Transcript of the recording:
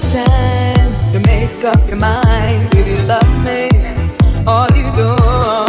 time to make up your mind. Do you love me? All you do.